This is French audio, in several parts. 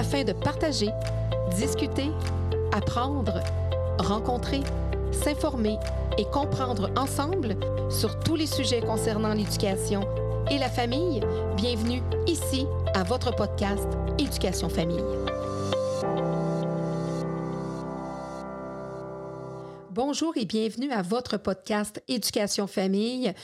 afin de partager, discuter, apprendre, rencontrer, s'informer et comprendre ensemble sur tous les sujets concernant l'éducation et la famille. Bienvenue ici à votre podcast Éducation Famille. Bonjour et bienvenue à votre podcast Éducation Famille.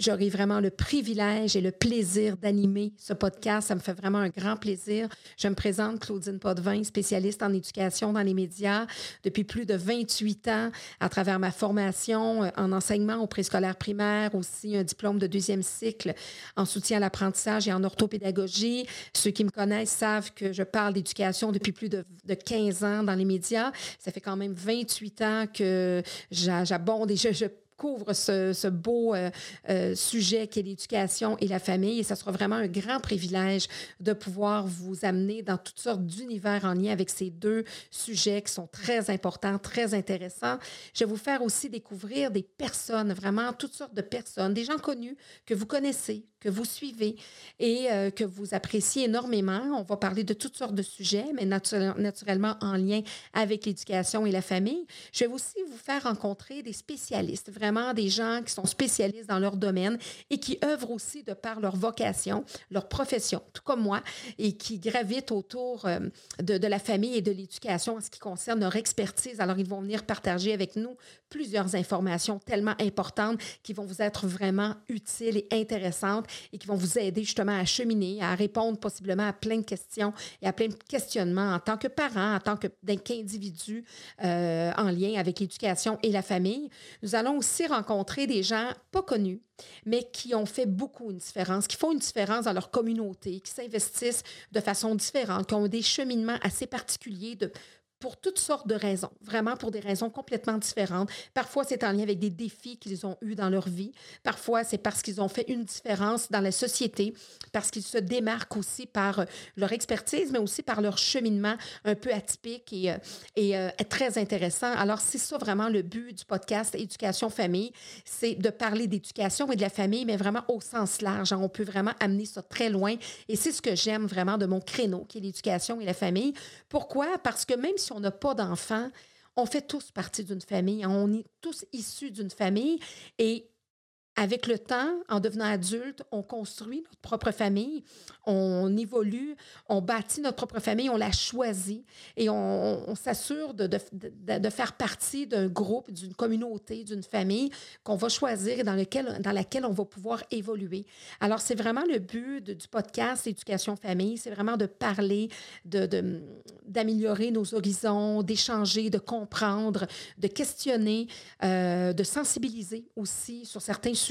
J'aurai vraiment le privilège et le plaisir d'animer ce podcast. Ça me fait vraiment un grand plaisir. Je me présente Claudine Potvin, spécialiste en éducation dans les médias depuis plus de 28 ans à travers ma formation euh, en enseignement au préscolaire primaire, aussi un diplôme de deuxième cycle en soutien à l'apprentissage et en orthopédagogie. Ceux qui me connaissent savent que je parle d'éducation depuis plus de, 15 ans dans les médias. Ça fait quand même 28 ans que j'abonde et je, je couvre ce, beau euh, euh, sujet qui est l'éducation et la famille. Et ça sera vraiment un grand privilège de pouvoir vous amener dans toutes sortes d'univers en lien avec ces deux sujets qui sont très importants, très intéressants. Je vais vous faire aussi découvrir des personnes, vraiment toutes sortes de personnes, des gens connus que vous connaissez, que vous suivez et euh, que vous appréciez énormément. On va parler de toutes sortes de sujets, mais naturellement en lien avec l'éducation et la famille. Je vais aussi vous faire rencontrer des spécialistes, vraiment des gens qui sont spécialistes dans leur domaine et qui œuvrent aussi de par leur vocation, leur profession, tout comme moi, et qui gravitent autour euh, de, de la famille et de l'éducation en ce qui concerne leur expertise. Alors, ils vont venir partager avec nous plusieurs informations tellement importantes qui vont vous être vraiment utiles et intéressantes et qui vont vous aider justement à cheminer, à répondre possiblement à plein de questions et à plein de questionnements en tant que parent, en tant qu'individu euh, en lien avec l'éducation et la famille. Nous allons aussi rencontrer des gens pas connus, mais qui ont fait beaucoup une différence, qui font une différence dans leur communauté, qui s'investissent de façon différente, qui ont des cheminements assez particuliers de pour toutes sortes de raisons, vraiment pour des raisons complètement différentes. Parfois, c'est en lien avec des défis qu'ils ont eus dans leur vie. Parfois, c'est parce qu'ils ont fait une différence dans la société, parce qu'ils se démarquent aussi par euh, leur expertise, mais aussi par leur cheminement un peu atypique et, euh, et euh, très intéressant. Alors, c'est ça vraiment le but du podcast Éducation Famille, c'est de parler d'éducation et de la famille, mais vraiment au sens large. On peut vraiment amener ça très loin. Et c'est ce que j'aime vraiment de mon créneau, qui est l'éducation et la famille. Pourquoi? Parce que même si on n'a pas d'enfants, on fait tous partie d'une famille, on est tous issus d'une famille. Et avec le temps, en devenant adulte, on construit notre propre famille, on évolue, on bâtit notre propre famille, on la choisit et on, s'assure de, de, faire partie d'un groupe, d'une communauté, d'une famille qu'on va choisir et dans, lequel, dans laquelle on va pouvoir évoluer. Alors, c'est vraiment le but du podcast Éducation Famille, c'est vraiment de parler, d'améliorer nos horizons, d'échanger, de comprendre, de questionner, euh, de sensibiliser aussi sur certains sujets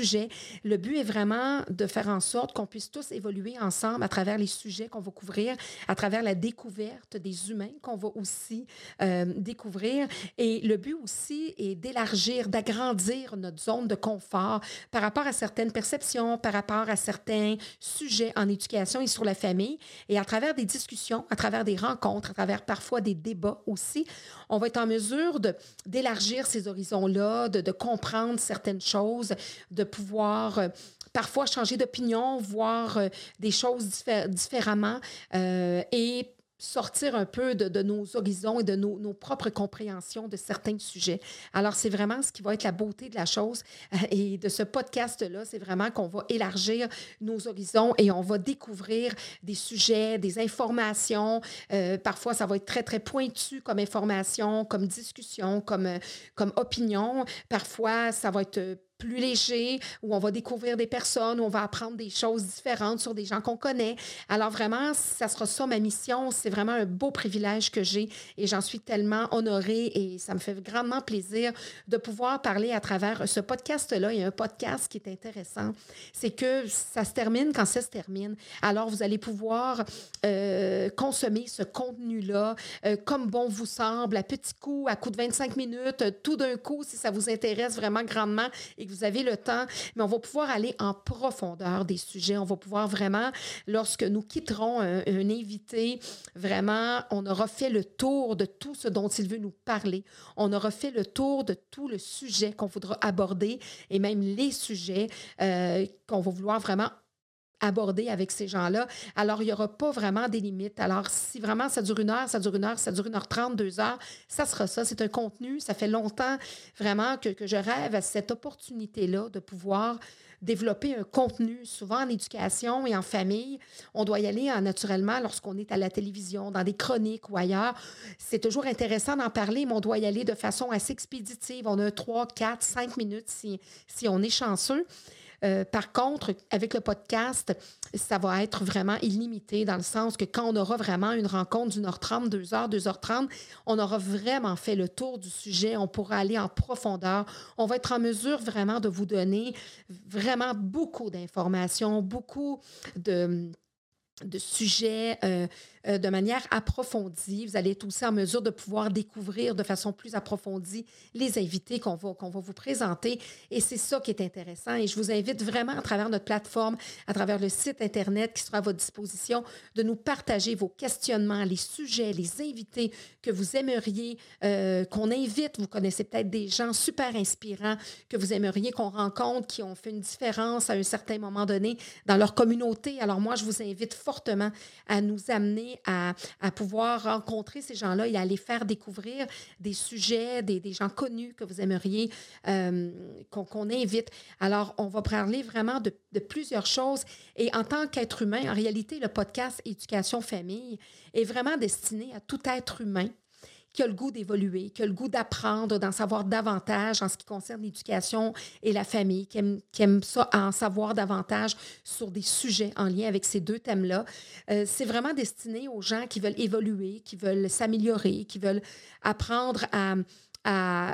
le but est vraiment de faire en sorte qu'on puisse tous évoluer ensemble à travers les sujets qu'on va couvrir, à travers la découverte des humains qu'on va aussi euh, découvrir. Et le but aussi est d'élargir, d'agrandir notre zone de confort par rapport à certaines perceptions, par rapport à certains sujets en éducation et sur la famille. Et à travers des discussions, à travers des rencontres, à travers parfois des débats aussi, on va être en mesure d'élargir ces horizons-là, de, comprendre certaines choses, pouvoir euh, parfois changer d'opinion, voir euh, des choses différemment euh, et sortir un peu de, nos horizons et de nos, propres compréhensions de certains sujets. Alors, c'est vraiment ce qui va être la beauté de la chose et de ce podcast-là, c'est vraiment qu'on va élargir nos horizons et on va découvrir des sujets, des informations. parfois, ça va être très, très pointu comme information, comme discussion, comme, comme opinion. Parfois, ça va être plus léger, où on va découvrir des personnes, où on va apprendre des choses différentes sur des gens qu'on connaît. Alors vraiment, ça sera ça ma mission. C'est vraiment un beau privilège que j'ai et j'en suis tellement honorée et ça me fait grandement plaisir de pouvoir parler à travers ce podcast-là. Il y a un podcast qui est intéressant. C'est que ça se termine quand ça se termine. Alors vous allez pouvoir euh, consommer ce contenu-là euh, comme bon vous semble, à petit coup, à coup de 25 minutes, tout d'un coup, si ça vous intéresse vraiment grandement vous avez le temps, mais on va pouvoir aller en profondeur des sujets. On va pouvoir vraiment, lorsque nous quitterons un, invité, vraiment, on aura fait le tour de tout ce dont il veut nous parler. On aura fait le tour de tout le sujet qu'on voudra aborder et même les sujets euh, qu'on va vouloir vraiment aborder avec ces gens-là. Alors, il n'y aura pas vraiment des limites. Alors, si vraiment ça dure une heure, ça dure une heure, ça dure une heure trente, deux heures, ça sera ça. C'est un contenu. Ça fait longtemps vraiment que, que je rêve à cette opportunité-là de pouvoir développer un contenu, souvent en éducation et en famille. On doit y aller hein, naturellement lorsqu'on est à la télévision, dans des chroniques ou ailleurs. C'est toujours intéressant d'en parler, mais on doit y aller de façon assez expéditive. On a trois, quatre, cinq minutes si, si on est chanceux. Euh, par contre, avec le podcast, ça va être vraiment illimité dans le sens que quand on aura vraiment une rencontre d'une heure trente, deux heures, deux heures trente, on aura vraiment fait le tour du sujet, on pourra aller en profondeur, on va être en mesure vraiment de vous donner vraiment beaucoup d'informations, beaucoup de de sujets euh, euh, de manière approfondie. Vous allez être aussi en mesure de pouvoir découvrir de façon plus approfondie les invités qu'on va, vous présenter. Et c'est ça qui est intéressant. Et je vous invite vraiment à travers notre plateforme, à travers le site Internet qui sera à votre disposition, de nous partager vos questionnements, les sujets, les invités que vous aimeriez euh, qu'on invite. Vous connaissez peut-être des gens super inspirants que vous aimeriez qu'on rencontre, qui ont fait une différence à un certain moment donné dans leur communauté. Alors moi, je vous invite fortement à nous amener à, pouvoir rencontrer ces gens-là et à les faire découvrir des sujets, des, gens connus que vous aimeriez euh, qu'on invite. Alors, on va parler vraiment de, de plusieurs choses. Et en tant qu'être humain, en réalité, le podcast Éducation Famille est vraiment destiné à tout être humain qui a le goût d'évoluer, qui a le goût d'apprendre, d'en savoir davantage en ce qui concerne l'éducation et la famille, qui aime, ça, en savoir davantage sur des sujets en lien avec ces deux thèmes-là. Euh, c'est vraiment destiné aux gens qui veulent évoluer, qui veulent s'améliorer, qui veulent apprendre à,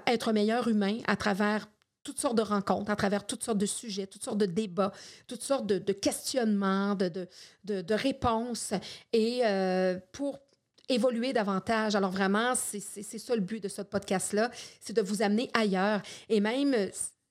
être meilleur humain à travers toutes sortes de rencontres, à travers toutes sortes de sujets, toutes sortes de débats, toutes sortes de, questionnements, de, de, réponses, et euh, pour évoluer davantage. Alors vraiment, c'est ça le but de ce podcast-là, c'est de vous amener ailleurs. Et même,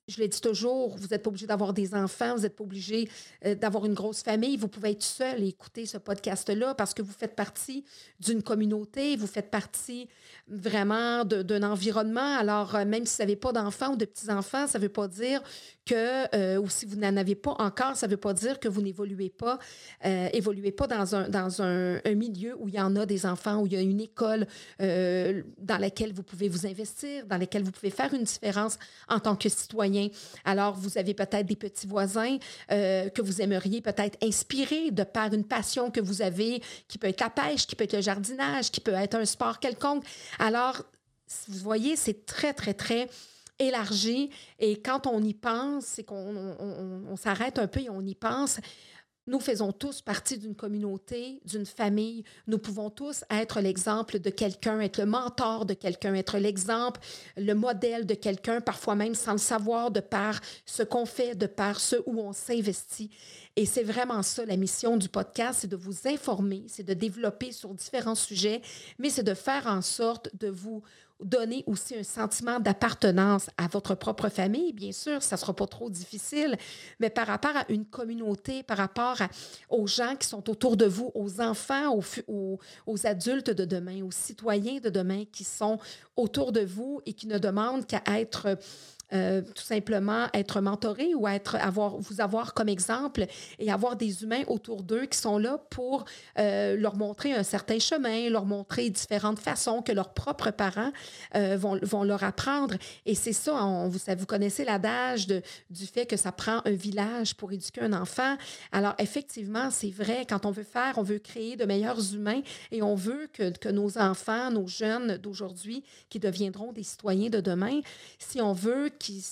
je l'ai dit toujours, vous n'êtes pas obligé d'avoir des enfants, vous n'êtes pas obligé euh, d'avoir une grosse famille. Vous pouvez être seul et écouter ce podcast-là parce que vous faites partie d'une communauté, vous faites partie vraiment d'un environnement. Alors, euh, même si vous n'avez pas d'enfants ou de petits-enfants, ça ne veut pas dire que, euh, ou si vous n'en avez pas encore, ça ne veut pas dire que vous n'évoluez pas, euh, évoluez pas dans, un, dans un, milieu où il y en a des enfants, où il y a une école euh, dans laquelle vous pouvez vous investir, dans laquelle vous pouvez faire une différence en tant que citoyen. Alors, vous avez peut-être des petits voisins que vous aimeriez peut-être inspirer de par une passion que vous avez, qui peut être la pêche, qui peut être le jardinage, qui peut être un sport quelconque. Alors, vous voyez, c'est très, très, très élargi. Et quand on y pense, c'est qu'on on, s'arrête un peu et on y pense. Nous faisons tous partie d'une communauté, d'une famille. Nous pouvons tous être l'exemple de quelqu'un, être le mentor de quelqu'un, être l'exemple, le modèle de quelqu'un, parfois même sans le savoir, de par ce qu'on fait, de par ce où on s'investit. Et c'est vraiment ça la mission du podcast, c'est de vous informer, c'est de développer sur différents sujets, mais c'est de faire en sorte de vous donner aussi un sentiment d'appartenance à votre propre famille, bien sûr, ça ne sera pas trop difficile, mais par rapport à une communauté, par rapport aux gens qui sont autour de vous, aux enfants, aux, adultes de demain, aux citoyens de demain qui sont autour de vous et qui ne demandent qu'à être euh, tout simplement être mentoré ou être, avoir, vous avoir comme exemple et avoir des humains autour d'eux qui sont là pour euh, leur montrer un certain chemin, leur montrer différentes façons que leurs propres parents euh, vont, vont, leur apprendre. Et c'est ça, vous connaissez l'adage du fait que ça prend un village pour éduquer un enfant. Alors, effectivement, c'est vrai, quand on veut faire, on veut créer de meilleurs humains et on veut que, que nos enfants, nos jeunes d'aujourd'hui, qui deviendront des citoyens de demain, si on veut qui,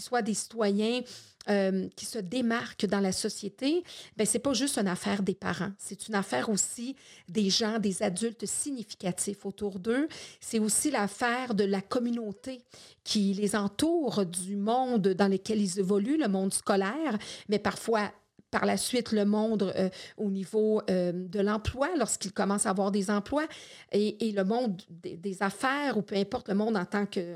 soient des citoyens euh, qui se démarquent dans la société, ben c'est pas juste une affaire des parents, c'est une affaire aussi des gens, des adultes significatifs autour d'eux. C'est aussi l'affaire de la communauté qui les entoure, du monde dans lequel ils évoluent, le monde scolaire, mais parfois par la suite le monde euh, au niveau euh, de l'emploi, lorsqu'ils commencent à avoir des emplois, et, le monde des, affaires, ou peu importe le monde en tant que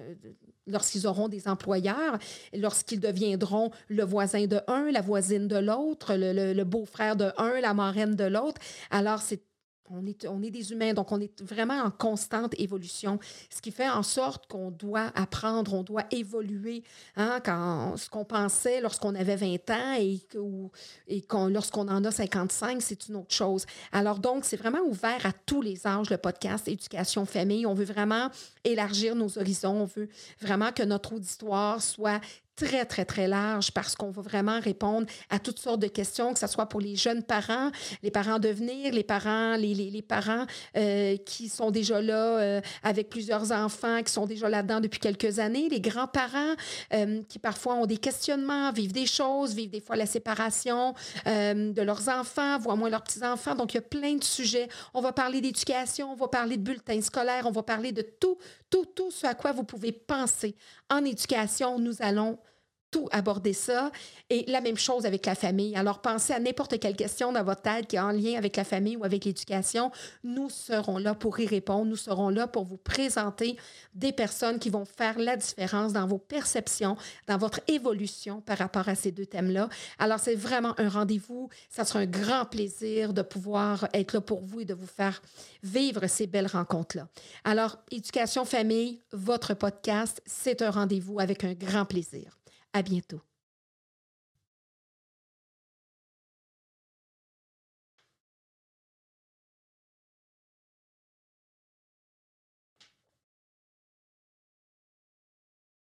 lorsqu'ils auront des employeurs, lorsqu'ils deviendront le voisin de un, la voisine de l'autre, le, beau-frère de un, la marraine de l'autre. Alors, c'est on est, on des humains, donc on est vraiment en constante évolution, ce qui fait en sorte qu'on doit apprendre, on doit évoluer. Hein, quand, ce qu'on pensait lorsqu'on avait 20 ans et lorsqu'on en a 55, c'est une autre chose. Alors donc, c'est vraiment ouvert à tous les âges, le podcast Éducation Famille. On veut vraiment élargir nos horizons, on veut vraiment que notre auditoire soit très, très, très large parce qu'on va vraiment répondre à toutes sortes de questions, que ce soit pour les jeunes parents, les parents de venir, les parents, les, les, les parents euh, qui sont déjà là euh, avec plusieurs enfants, qui sont déjà là-dedans depuis quelques années, les grands-parents euh, qui parfois ont des questionnements, vivent des choses, vivent des fois la séparation de leurs enfants, voient moins leurs petits-enfants. Donc, il y a plein de sujets. On va parler d'éducation, on va parler de bulletins scolaires, on va parler de tout, tout, tout ce à quoi vous pouvez penser. En éducation, nous allons aborder ça. Et la même chose avec la famille. Alors, pensez à n'importe quelle question dans votre tête qui est en lien avec la famille ou avec l'éducation. Nous serons là pour y répondre. Nous serons là pour vous présenter des personnes qui vont faire la différence dans vos perceptions, dans votre évolution par rapport à ces deux thèmes-là. Alors, c'est vraiment un rendez-vous. Ça sera un grand plaisir de pouvoir être là pour vous et de vous faire vivre ces belles rencontres-là. Alors, Éducation Famille, votre podcast, c'est un rendez-vous avec un grand plaisir. À bientôt.